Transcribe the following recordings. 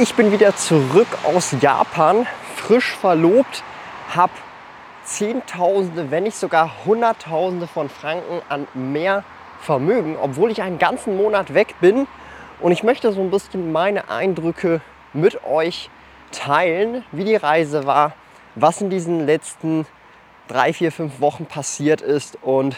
Ich bin wieder zurück aus Japan, frisch verlobt, habe Zehntausende, wenn nicht sogar Hunderttausende von Franken an mehr Vermögen, obwohl ich einen ganzen Monat weg bin. Und ich möchte so ein bisschen meine Eindrücke mit euch teilen, wie die Reise war, was in diesen letzten drei, vier, fünf Wochen passiert ist und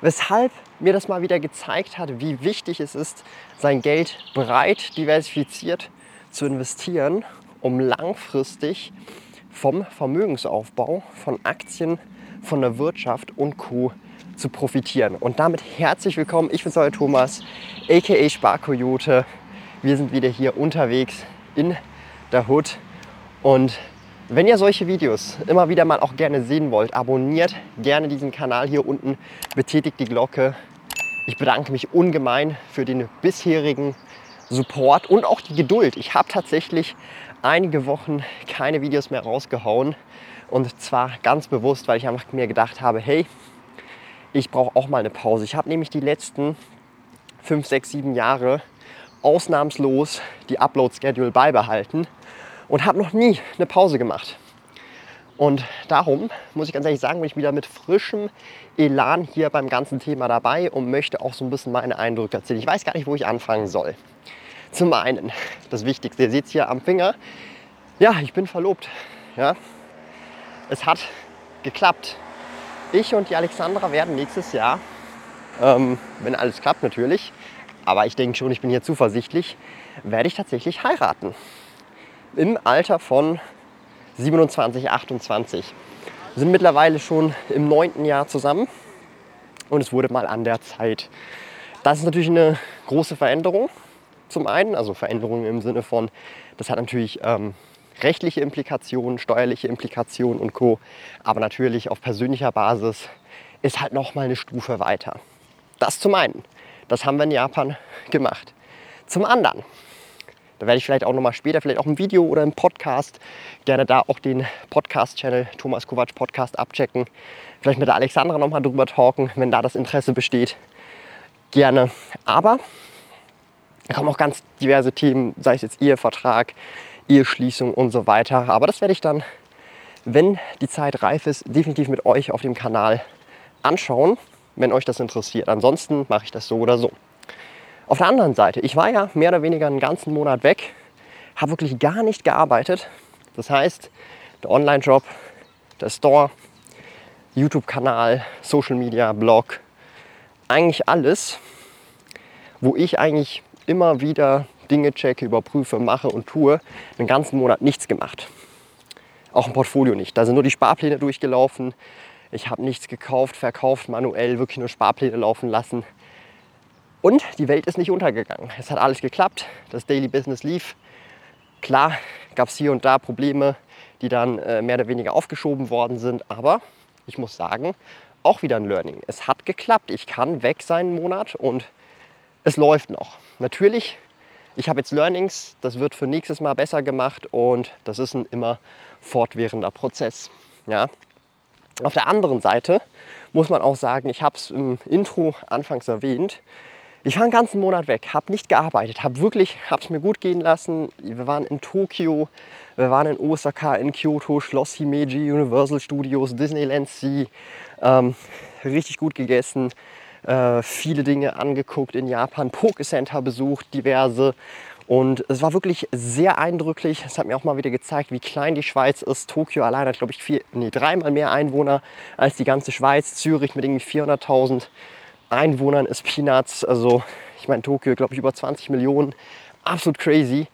weshalb mir das mal wieder gezeigt hat, wie wichtig es ist, sein Geld breit diversifiziert zu investieren, um langfristig vom Vermögensaufbau, von Aktien, von der Wirtschaft und Co. zu profitieren. Und damit herzlich willkommen. Ich bin euer Thomas, aka Sparkoyote. Wir sind wieder hier unterwegs in der Hood. Und wenn ihr solche Videos immer wieder mal auch gerne sehen wollt, abonniert gerne diesen Kanal hier unten, betätigt die Glocke. Ich bedanke mich ungemein für den bisherigen Support und auch die Geduld. Ich habe tatsächlich einige Wochen keine Videos mehr rausgehauen. Und zwar ganz bewusst, weil ich einfach mir gedacht habe, hey, ich brauche auch mal eine Pause. Ich habe nämlich die letzten 5, 6, 7 Jahre ausnahmslos die Upload-Schedule beibehalten und habe noch nie eine Pause gemacht. Und darum muss ich ganz ehrlich sagen, bin ich wieder mit frischem Elan hier beim ganzen Thema dabei und möchte auch so ein bisschen meine Eindrücke erzählen. Ich weiß gar nicht, wo ich anfangen soll. Zum einen, das Wichtigste, ihr seht es hier am Finger, ja, ich bin verlobt. Ja. Es hat geklappt. Ich und die Alexandra werden nächstes Jahr, ähm, wenn alles klappt natürlich, aber ich denke schon, ich bin hier zuversichtlich, werde ich tatsächlich heiraten. Im Alter von 27, 28. Wir sind mittlerweile schon im neunten Jahr zusammen und es wurde mal an der Zeit. Das ist natürlich eine große Veränderung zum einen, also Veränderungen im Sinne von, das hat natürlich ähm, rechtliche Implikationen, steuerliche Implikationen und Co. Aber natürlich auf persönlicher Basis ist halt noch mal eine Stufe weiter. Das zum einen, das haben wir in Japan gemacht. Zum anderen, da werde ich vielleicht auch noch mal später, vielleicht auch im Video oder im Podcast, gerne da auch den Podcast-Channel Thomas Kovac Podcast abchecken. Vielleicht mit der Alexandra noch mal drüber talken, wenn da das Interesse besteht. Gerne. Aber da kommen auch ganz diverse Themen, sei es jetzt Ehevertrag, Eheschließung und so weiter. Aber das werde ich dann, wenn die Zeit reif ist, definitiv mit euch auf dem Kanal anschauen, wenn euch das interessiert. Ansonsten mache ich das so oder so. Auf der anderen Seite, ich war ja mehr oder weniger einen ganzen Monat weg, habe wirklich gar nicht gearbeitet. Das heißt, der Online-Job, der Store, YouTube-Kanal, Social Media, Blog, eigentlich alles, wo ich eigentlich immer wieder Dinge checke, überprüfe, mache und tue, den ganzen Monat nichts gemacht. Auch im Portfolio nicht. Da sind nur die Sparpläne durchgelaufen. Ich habe nichts gekauft, verkauft, manuell wirklich nur Sparpläne laufen lassen. Und die Welt ist nicht untergegangen. Es hat alles geklappt. Das Daily Business lief. Klar gab es hier und da Probleme, die dann äh, mehr oder weniger aufgeschoben worden sind. Aber ich muss sagen, auch wieder ein Learning. Es hat geklappt. Ich kann weg sein einen Monat und es läuft noch. Natürlich, ich habe jetzt Learnings, das wird für nächstes Mal besser gemacht und das ist ein immer fortwährender Prozess. Ja. Auf der anderen Seite muss man auch sagen, ich habe es im Intro anfangs erwähnt, ich war einen ganzen Monat weg, habe nicht gearbeitet, habe wirklich, habe es mir gut gehen lassen. Wir waren in Tokio, wir waren in Osaka, in Kyoto, Schloss Himeji, Universal Studios, Disneyland Sea, ähm, richtig gut gegessen, äh, viele Dinge angeguckt in Japan, Poke-Center besucht, diverse. Und es war wirklich sehr eindrücklich. Es hat mir auch mal wieder gezeigt, wie klein die Schweiz ist. Tokio allein hat, glaube ich, vier, nee, dreimal mehr Einwohner als die ganze Schweiz. Zürich mit irgendwie 400.000 Einwohnern ist Peanuts. Also, ich meine, Tokio, glaube ich, über 20 Millionen. Absolut crazy.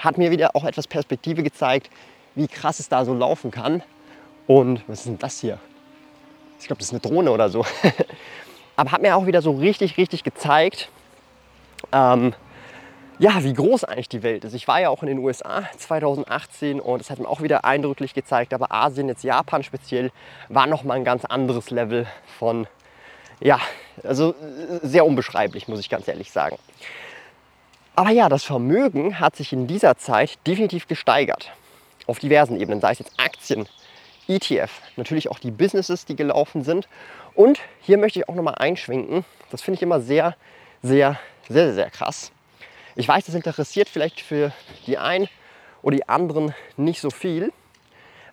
Hat mir wieder auch etwas Perspektive gezeigt, wie krass es da so laufen kann. Und was ist denn das hier? Ich glaube, das ist eine Drohne oder so. Aber hat mir auch wieder so richtig, richtig gezeigt, ähm, ja, wie groß eigentlich die Welt ist. Ich war ja auch in den USA 2018 und das hat mir auch wieder eindrücklich gezeigt, aber Asien, jetzt Japan speziell, war nochmal ein ganz anderes Level von, ja, also sehr unbeschreiblich, muss ich ganz ehrlich sagen. Aber ja, das Vermögen hat sich in dieser Zeit definitiv gesteigert. Auf diversen Ebenen, sei es jetzt Aktien, ETF, natürlich auch die Businesses, die gelaufen sind. Und hier möchte ich auch nochmal einschwenken, das finde ich immer sehr, sehr, sehr, sehr krass. Ich weiß, das interessiert vielleicht für die einen oder die anderen nicht so viel,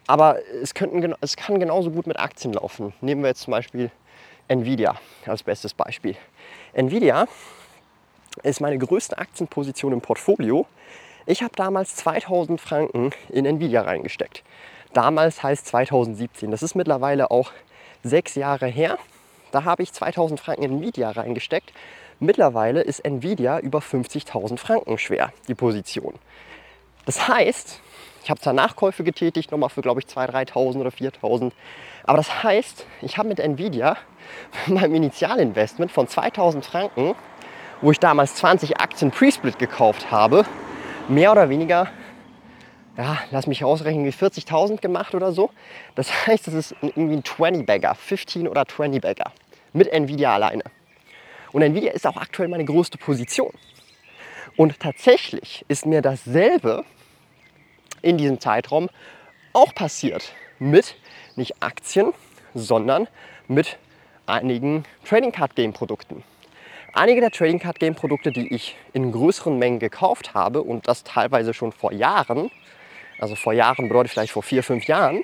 aber es, könnten, es kann genauso gut mit Aktien laufen. Nehmen wir jetzt zum Beispiel Nvidia als bestes Beispiel. Nvidia ist meine größte Aktienposition im Portfolio. Ich habe damals 2000 Franken in Nvidia reingesteckt. Damals heißt 2017. Das ist mittlerweile auch sechs Jahre her. Da habe ich 2000 Franken in Nvidia reingesteckt Mittlerweile ist Nvidia über 50.000 Franken schwer, die Position. Das heißt, ich habe zwar Nachkäufe getätigt, nochmal für glaube ich 2.000, 3.000 oder 4.000, aber das heißt, ich habe mit Nvidia meinem Initialinvestment von 2.000 Franken, wo ich damals 20 Aktien Pre-Split gekauft habe, mehr oder weniger, ja, lass mich ausrechnen, wie 40.000 gemacht oder so. Das heißt, das ist irgendwie ein 20-Bagger, 15 oder 20-Bagger mit Nvidia alleine. Und Nvidia ist auch aktuell meine größte Position. Und tatsächlich ist mir dasselbe in diesem Zeitraum auch passiert mit nicht Aktien, sondern mit einigen Trading Card Game Produkten. Einige der Trading Card Game Produkte, die ich in größeren Mengen gekauft habe und das teilweise schon vor Jahren, also vor Jahren bedeutet vielleicht vor vier, fünf Jahren,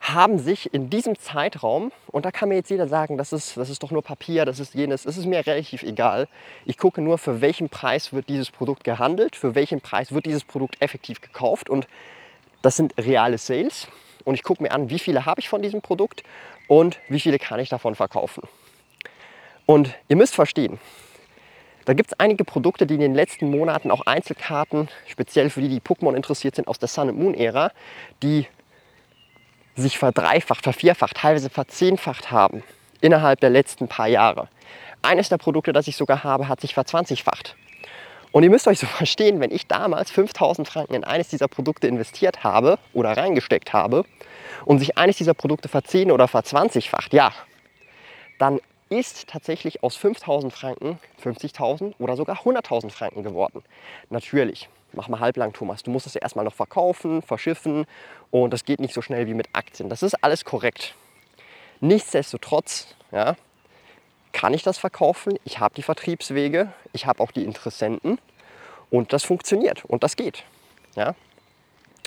haben sich in diesem Zeitraum, und da kann mir jetzt jeder sagen, das ist, das ist doch nur Papier, das ist jenes, es ist mir relativ egal. Ich gucke nur, für welchen Preis wird dieses Produkt gehandelt, für welchen Preis wird dieses Produkt effektiv gekauft und das sind reale Sales. Und ich gucke mir an, wie viele habe ich von diesem Produkt und wie viele kann ich davon verkaufen. Und ihr müsst verstehen, da gibt es einige Produkte, die in den letzten Monaten auch Einzelkarten, speziell für die, die Pokémon interessiert sind, aus der Sun and Moon Ära, die sich verdreifacht, vervierfacht, teilweise verzehnfacht haben innerhalb der letzten paar Jahre. Eines der Produkte, das ich sogar habe, hat sich verzwanzigfacht. Und ihr müsst euch so verstehen, wenn ich damals 5000 Franken in eines dieser Produkte investiert habe oder reingesteckt habe und sich eines dieser Produkte verzehn oder verzwanzigfacht, ja, dann ist tatsächlich aus 5000 Franken 50.000 oder sogar 100.000 Franken geworden. Natürlich, mach mal halblang, Thomas. Du musst es ja erstmal noch verkaufen, verschiffen und das geht nicht so schnell wie mit Aktien. Das ist alles korrekt. Nichtsdestotrotz ja, kann ich das verkaufen. Ich habe die Vertriebswege, ich habe auch die Interessenten und das funktioniert und das geht. Ja.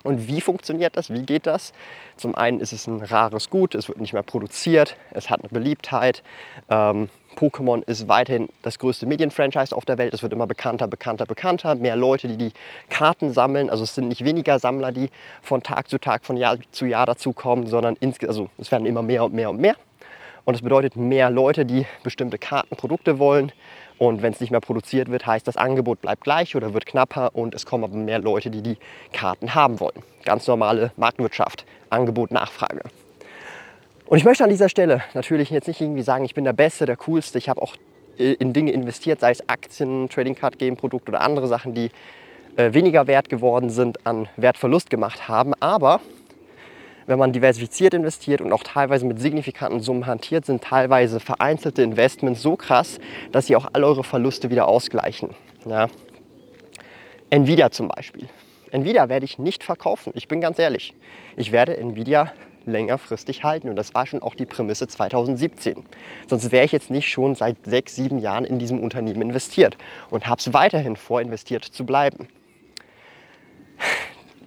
Und wie funktioniert das? Wie geht das? Zum einen ist es ein rares Gut, es wird nicht mehr produziert, es hat eine Beliebtheit. Ähm, Pokémon ist weiterhin das größte Medienfranchise auf der Welt. Es wird immer bekannter, bekannter, bekannter. Mehr Leute, die die Karten sammeln. Also es sind nicht weniger Sammler, die von Tag zu Tag, von Jahr zu Jahr dazukommen, sondern also es werden immer mehr und mehr und mehr. Und es bedeutet mehr Leute, die bestimmte Kartenprodukte wollen. Und wenn es nicht mehr produziert wird, heißt das Angebot bleibt gleich oder wird knapper und es kommen aber mehr Leute, die die Karten haben wollen. Ganz normale Marktwirtschaft, Angebot, Nachfrage. Und ich möchte an dieser Stelle natürlich jetzt nicht irgendwie sagen, ich bin der Beste, der Coolste. Ich habe auch äh, in Dinge investiert, sei es Aktien, Trading Card Game Produkte oder andere Sachen, die äh, weniger wert geworden sind, an Wertverlust gemacht haben. Aber wenn man diversifiziert investiert und auch teilweise mit signifikanten Summen hantiert, sind teilweise vereinzelte Investments so krass, dass sie auch all eure Verluste wieder ausgleichen. Ja. Nvidia zum Beispiel. Nvidia werde ich nicht verkaufen. Ich bin ganz ehrlich. Ich werde Nvidia längerfristig halten. Und das war schon auch die Prämisse 2017. Sonst wäre ich jetzt nicht schon seit sechs, sieben Jahren in diesem Unternehmen investiert und habe es weiterhin vor, investiert zu bleiben.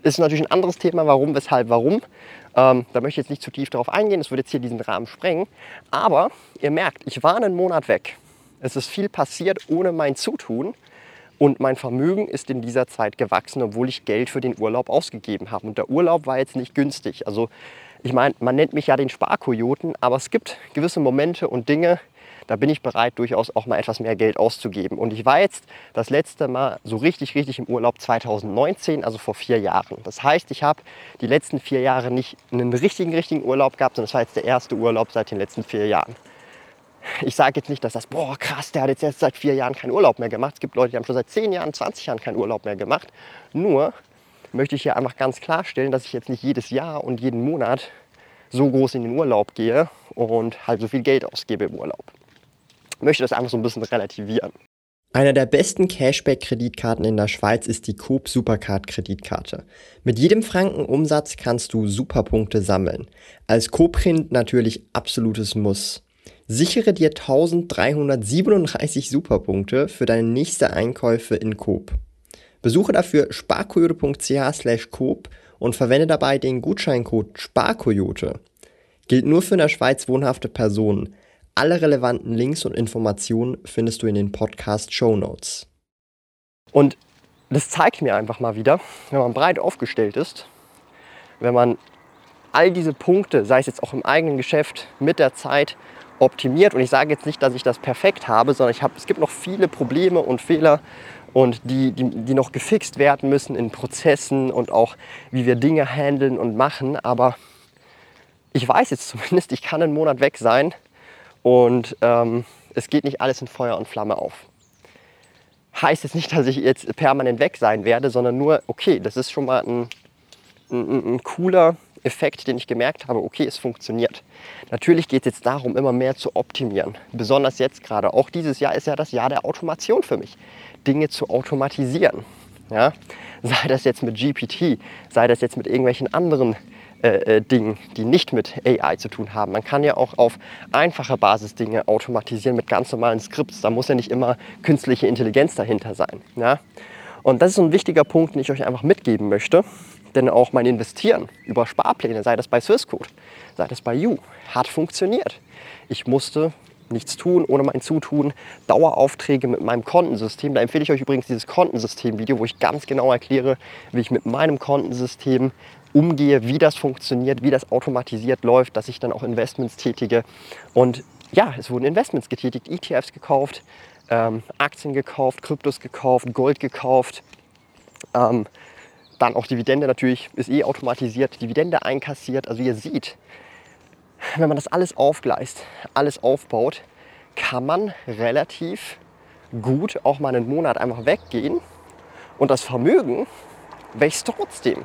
Ist natürlich ein anderes Thema, warum, weshalb, warum. Ähm, da möchte ich jetzt nicht zu tief darauf eingehen, das würde jetzt hier diesen Rahmen sprengen. Aber ihr merkt, ich war einen Monat weg. Es ist viel passiert ohne mein Zutun. Und mein Vermögen ist in dieser Zeit gewachsen, obwohl ich Geld für den Urlaub ausgegeben habe. Und der Urlaub war jetzt nicht günstig. Also ich meine, man nennt mich ja den Sparkojoten, aber es gibt gewisse Momente und Dinge, da bin ich bereit, durchaus auch mal etwas mehr Geld auszugeben. Und ich war jetzt das letzte Mal so richtig, richtig im Urlaub 2019, also vor vier Jahren. Das heißt, ich habe die letzten vier Jahre nicht einen richtigen, richtigen Urlaub gehabt, sondern es war jetzt der erste Urlaub seit den letzten vier Jahren. ich sage jetzt nicht, dass das, boah, krass, der hat jetzt erst seit vier Jahren keinen Urlaub mehr gemacht. Es gibt Leute, die haben schon seit zehn Jahren, 20 Jahren keinen Urlaub mehr gemacht. Nur möchte ich hier einfach ganz klarstellen, dass ich jetzt nicht jedes Jahr und jeden Monat so groß in den Urlaub gehe und halt so viel Geld ausgebe im Urlaub. Möchte das einfach so ein bisschen relativieren. Einer der besten Cashback-Kreditkarten in der Schweiz ist die Coop Supercard-Kreditkarte. Mit jedem Franken Umsatz kannst du Superpunkte sammeln. Als Coop-Print natürlich absolutes Muss. Sichere dir 1337 Superpunkte für deine nächste Einkäufe in Coop. Besuche dafür sparkoyote.ch Coop und verwende dabei den Gutscheincode SPARKOYOTE. Gilt nur für in der Schweiz wohnhafte Personen. Alle relevanten Links und Informationen findest du in den Podcast Show Notes. Und das zeigt mir einfach mal wieder, wenn man breit aufgestellt ist, wenn man all diese Punkte, sei es jetzt auch im eigenen Geschäft, mit der Zeit optimiert. Und ich sage jetzt nicht, dass ich das perfekt habe, sondern ich habe, es gibt noch viele Probleme und Fehler und die, die, die noch gefixt werden müssen in Prozessen und auch wie wir Dinge handeln und machen. Aber ich weiß jetzt zumindest, ich kann einen Monat weg sein und ähm, es geht nicht alles in Feuer und Flamme auf. Heißt jetzt nicht, dass ich jetzt permanent weg sein werde, sondern nur, okay, das ist schon mal ein, ein, ein cooler Effekt, den ich gemerkt habe, okay, es funktioniert. Natürlich geht es jetzt darum, immer mehr zu optimieren. Besonders jetzt gerade. Auch dieses Jahr ist ja das Jahr der Automation für mich. Dinge zu automatisieren. Ja? Sei das jetzt mit GPT, sei das jetzt mit irgendwelchen anderen äh, äh, Dingen, die nicht mit AI zu tun haben. Man kann ja auch auf einfacher Basis Dinge automatisieren mit ganz normalen Skripts. Da muss ja nicht immer künstliche Intelligenz dahinter sein. Ja? Und das ist so ein wichtiger Punkt, den ich euch einfach mitgeben möchte. Denn auch mein Investieren über Sparpläne, sei das bei Swissquote, sei das bei You, hat funktioniert. Ich musste nichts tun ohne mein Zutun, Daueraufträge mit meinem Kontensystem. Da empfehle ich euch übrigens dieses Kontensystem-Video, wo ich ganz genau erkläre, wie ich mit meinem Kontensystem umgehe, wie das funktioniert, wie das automatisiert läuft, dass ich dann auch Investments tätige. Und ja, es wurden Investments getätigt, ETFs gekauft, ähm, Aktien gekauft, Kryptos gekauft, Gold gekauft. Ähm, dann auch Dividende natürlich, ist eh automatisiert, Dividende einkassiert. Also ihr seht, wenn man das alles aufgleist, alles aufbaut, kann man relativ gut auch mal einen Monat einfach weggehen und das Vermögen wächst trotzdem.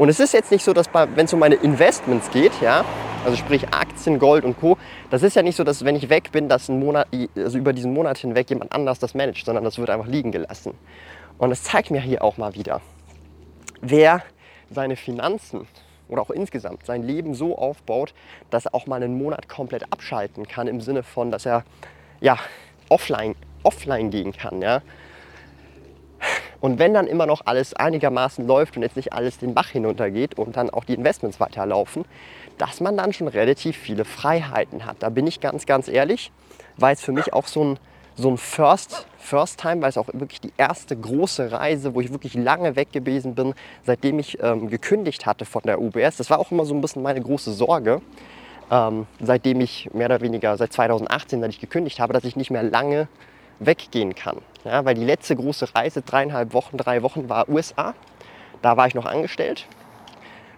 Und es ist jetzt nicht so, dass wenn es um meine Investments geht, ja, also sprich Aktien, Gold und Co., das ist ja nicht so, dass wenn ich weg bin, dass ein Monat, also über diesen Monat hinweg jemand anders das managt, sondern das wird einfach liegen gelassen. Und es zeigt mir hier auch mal wieder, wer seine Finanzen oder auch insgesamt sein Leben so aufbaut, dass er auch mal einen Monat komplett abschalten kann, im Sinne von, dass er ja, offline, offline gehen kann. Ja? Und wenn dann immer noch alles einigermaßen läuft und jetzt nicht alles den Bach hinuntergeht und dann auch die Investments weiterlaufen, dass man dann schon relativ viele Freiheiten hat. Da bin ich ganz, ganz ehrlich, weil es für mich auch so ein, so ein First, First Time, weil es auch wirklich die erste große Reise, wo ich wirklich lange weg gewesen bin, seitdem ich ähm, gekündigt hatte von der UBS. Das war auch immer so ein bisschen meine große Sorge, ähm, seitdem ich mehr oder weniger seit 2018, seit ich gekündigt habe, dass ich nicht mehr lange weggehen kann. Ja, weil die letzte große Reise, dreieinhalb Wochen, drei Wochen, war USA. Da war ich noch angestellt.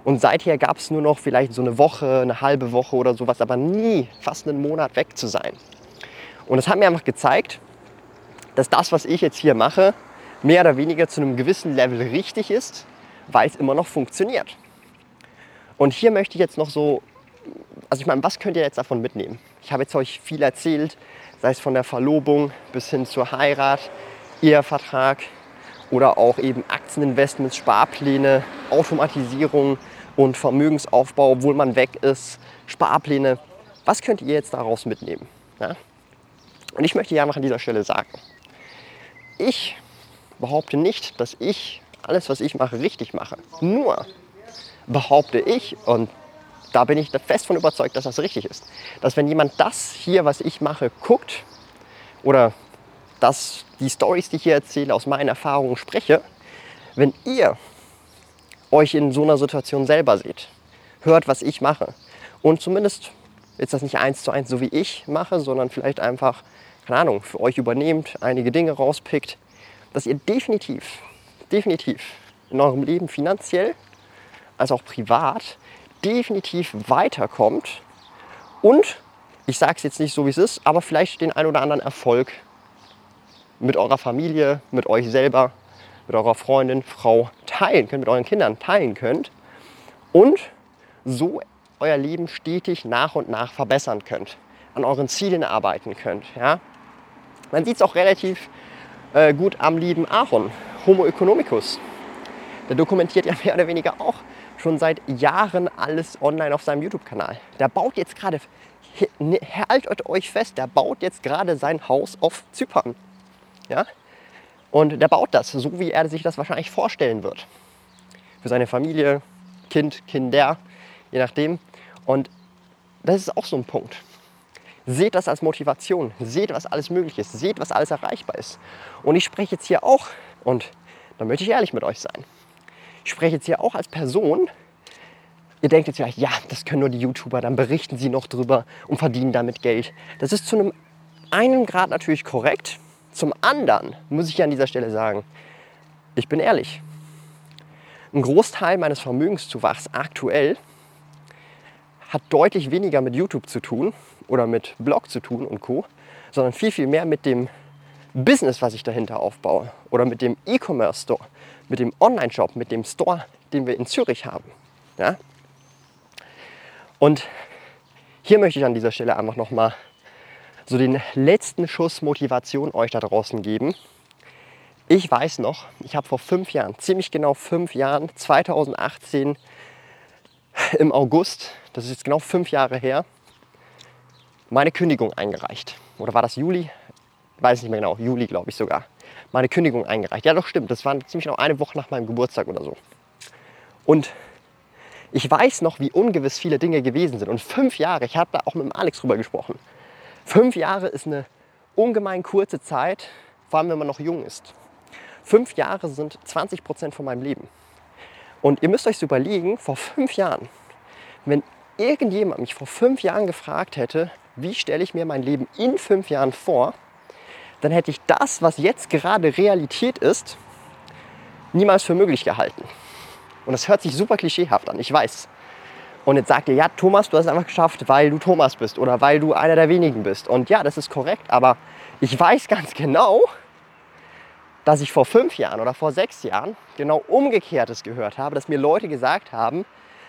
Und seither gab es nur noch vielleicht so eine Woche, eine halbe Woche oder sowas, aber nie fast einen Monat weg zu sein. Und das hat mir einfach gezeigt, dass das, was ich jetzt hier mache, mehr oder weniger zu einem gewissen Level richtig ist, weil es immer noch funktioniert. Und hier möchte ich jetzt noch so, also ich meine, was könnt ihr jetzt davon mitnehmen? Ich habe jetzt euch viel erzählt, sei es von der Verlobung bis hin zur Heirat, Ehevertrag oder auch eben Aktieninvestments, Sparpläne, Automatisierung und Vermögensaufbau, obwohl man weg ist, Sparpläne. Was könnt ihr jetzt daraus mitnehmen? Ja? Und ich möchte ja einfach an dieser Stelle sagen, ich behaupte nicht, dass ich alles, was ich mache, richtig mache. Nur behaupte ich, und da bin ich fest von überzeugt, dass das richtig ist. Dass wenn jemand das hier, was ich mache, guckt oder dass die Stories, die ich hier erzähle, aus meinen Erfahrungen spreche, wenn ihr euch in so einer Situation selber seht, hört, was ich mache und zumindest jetzt das nicht eins zu eins so wie ich mache, sondern vielleicht einfach, keine Ahnung, für euch übernehmt, einige Dinge rauspickt, dass ihr definitiv, definitiv in eurem Leben finanziell als auch privat definitiv weiterkommt und ich sage es jetzt nicht so, wie es ist, aber vielleicht den ein oder anderen Erfolg mit eurer Familie, mit euch selber, mit eurer Freundin, Frau teilen könnt, mit euren Kindern teilen könnt und so euer Leben stetig nach und nach verbessern könnt, an euren Zielen arbeiten könnt. Ja? Man sieht es auch relativ äh, gut am lieben Aaron, Homo economicus. Der dokumentiert ja mehr oder weniger auch schon seit Jahren alles online auf seinem YouTube-Kanal. Der baut jetzt gerade, ne, haltet euch fest, der baut jetzt gerade sein Haus auf Zypern. Ja? Und der baut das, so wie er sich das wahrscheinlich vorstellen wird. Für seine Familie, Kind, Kinder, je nachdem. Und das ist auch so ein Punkt. Seht das als Motivation. Seht, was alles möglich ist. Seht, was alles erreichbar ist. Und ich spreche jetzt hier auch, und da möchte ich ehrlich mit euch sein, ich spreche jetzt hier auch als Person. Ihr denkt jetzt vielleicht, ja, das können nur die YouTuber, dann berichten sie noch drüber und verdienen damit Geld. Das ist zu einem einen Grad natürlich korrekt. Zum anderen muss ich an dieser Stelle sagen, ich bin ehrlich. Ein Großteil meines Vermögenszuwachs aktuell hat deutlich weniger mit YouTube zu tun oder mit Blog zu tun und Co., sondern viel, viel mehr mit dem Business, was ich dahinter aufbaue oder mit dem E-Commerce Store, mit dem Online-Shop, mit dem Store, den wir in Zürich haben. Ja? Und hier möchte ich an dieser Stelle einfach nochmal so den letzten Schuss Motivation euch da draußen geben. Ich weiß noch, ich habe vor fünf Jahren, ziemlich genau fünf Jahren, 2018 im August, das ist jetzt genau fünf Jahre her, meine Kündigung eingereicht. Oder war das Juli? Weiß nicht mehr genau, Juli glaube ich sogar meine Kündigung eingereicht. Ja, doch stimmt. Das war ziemlich genau eine Woche nach meinem Geburtstag oder so. Und ich weiß noch, wie ungewiss viele Dinge gewesen sind. Und fünf Jahre, ich habe da auch mit dem Alex drüber gesprochen. Fünf Jahre ist eine ungemein kurze Zeit, vor allem wenn man noch jung ist. Fünf Jahre sind 20 Prozent von meinem Leben. Und ihr müsst euch so überlegen, vor fünf Jahren, wenn irgendjemand mich vor fünf Jahren gefragt hätte, wie stelle ich mir mein Leben in fünf Jahren vor, dann hätte ich das, was jetzt gerade Realität ist, niemals für möglich gehalten. Und das hört sich super klischeehaft an, ich weiß. Und jetzt sagt ihr, ja, Thomas, du hast es einfach geschafft, weil du Thomas bist oder weil du einer der wenigen bist. Und ja, das ist korrekt, aber ich weiß ganz genau, dass ich vor fünf Jahren oder vor sechs Jahren genau Umgekehrtes gehört habe, dass mir Leute gesagt haben,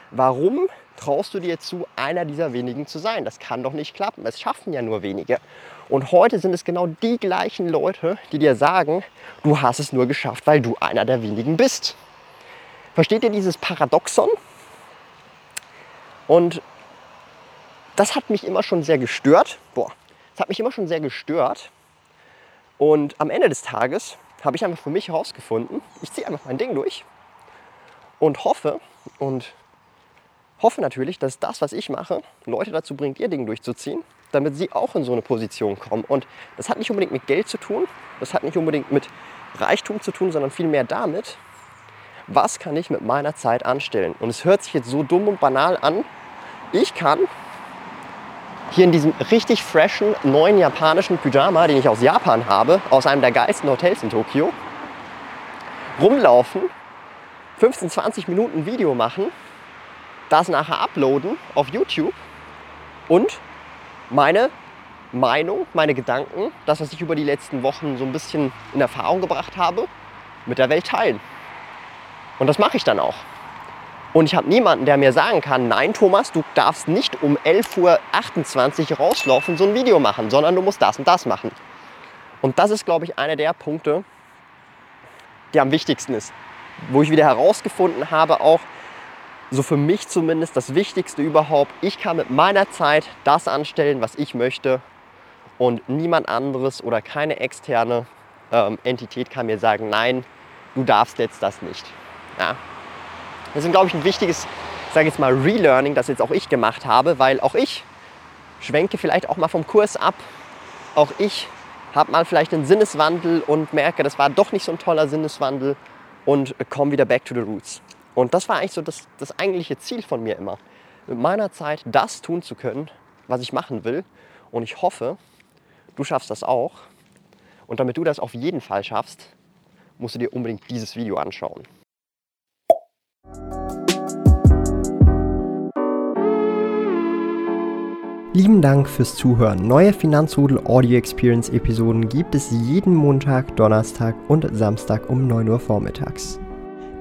warum traust du dir zu, einer dieser wenigen zu sein? Das kann doch nicht klappen. Es schaffen ja nur wenige. Und heute sind es genau die gleichen Leute, die dir sagen, du hast es nur geschafft, weil du einer der wenigen bist. Versteht ihr dieses Paradoxon? Und das hat mich immer schon sehr gestört. Boah, das hat mich immer schon sehr gestört. Und am Ende des Tages habe ich einfach für mich herausgefunden, ich ziehe einfach mein Ding durch und hoffe und hoffe natürlich, dass das, was ich mache, Leute dazu bringt, ihr Ding durchzuziehen, damit sie auch in so eine Position kommen. Und das hat nicht unbedingt mit Geld zu tun, das hat nicht unbedingt mit Reichtum zu tun, sondern vielmehr damit, was kann ich mit meiner Zeit anstellen. Und es hört sich jetzt so dumm und banal an. Ich kann hier in diesem richtig freshen, neuen japanischen Pyjama, den ich aus Japan habe, aus einem der geilsten Hotels in Tokio, rumlaufen, 15, 20 Minuten Video machen das nachher uploaden auf YouTube und meine Meinung, meine Gedanken, das, was ich über die letzten Wochen so ein bisschen in Erfahrung gebracht habe, mit der Welt teilen. Und das mache ich dann auch. Und ich habe niemanden, der mir sagen kann, nein Thomas, du darfst nicht um 11.28 Uhr rauslaufen, so ein Video machen, sondern du musst das und das machen. Und das ist, glaube ich, einer der Punkte, der am wichtigsten ist. Wo ich wieder herausgefunden habe, auch so für mich zumindest das Wichtigste überhaupt. Ich kann mit meiner Zeit das anstellen, was ich möchte und niemand anderes oder keine externe ähm, Entität kann mir sagen, nein, du darfst jetzt das nicht. Ja. Das ist, glaube ich, ein wichtiges, sage jetzt mal, Relearning, das jetzt auch ich gemacht habe, weil auch ich schwenke vielleicht auch mal vom Kurs ab. Auch ich habe mal vielleicht einen Sinneswandel und merke, das war doch nicht so ein toller Sinneswandel und komme wieder back to the roots. Und das war eigentlich so das, das eigentliche Ziel von mir immer. Mit meiner Zeit das tun zu können, was ich machen will. Und ich hoffe, du schaffst das auch. Und damit du das auf jeden Fall schaffst, musst du dir unbedingt dieses Video anschauen. Lieben Dank fürs Zuhören. Neue Finanzrudel Audio Experience Episoden gibt es jeden Montag, Donnerstag und Samstag um 9 Uhr vormittags.